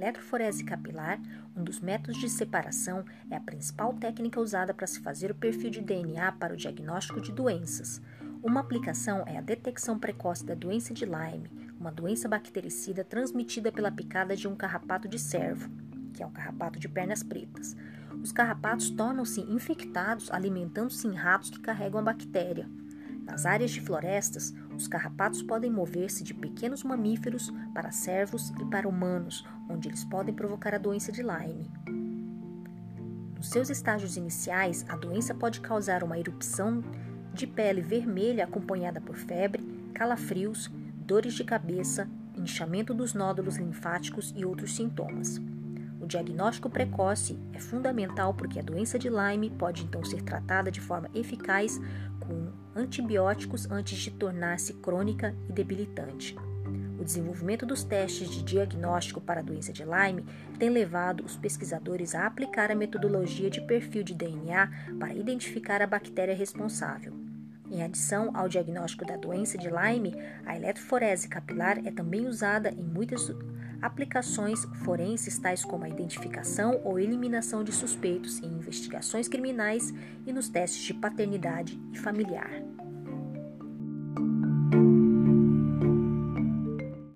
eletroforese capilar, um dos métodos de separação, é a principal técnica usada para se fazer o perfil de DNA para o diagnóstico de doenças. Uma aplicação é a detecção precoce da doença de Lyme, uma doença bactericida transmitida pela picada de um carrapato de cervo, que é o carrapato de pernas pretas. Os carrapatos tornam-se infectados alimentando-se em ratos que carregam a bactéria. Nas áreas de florestas, os carrapatos podem mover-se de pequenos mamíferos para cervos e para humanos, onde eles podem provocar a doença de Lyme. Nos seus estágios iniciais, a doença pode causar uma erupção de pele vermelha acompanhada por febre, calafrios, dores de cabeça, inchamento dos nódulos linfáticos e outros sintomas. O diagnóstico precoce é fundamental porque a doença de Lyme pode então ser tratada de forma eficaz com antibióticos antes de tornar-se crônica e debilitante. O desenvolvimento dos testes de diagnóstico para a doença de Lyme tem levado os pesquisadores a aplicar a metodologia de perfil de DNA para identificar a bactéria responsável. Em adição ao diagnóstico da doença de Lyme, a eletroforese capilar é também usada em muitas aplicações forenses, tais como a identificação ou eliminação de suspeitos em investigações criminais e nos testes de paternidade e familiar.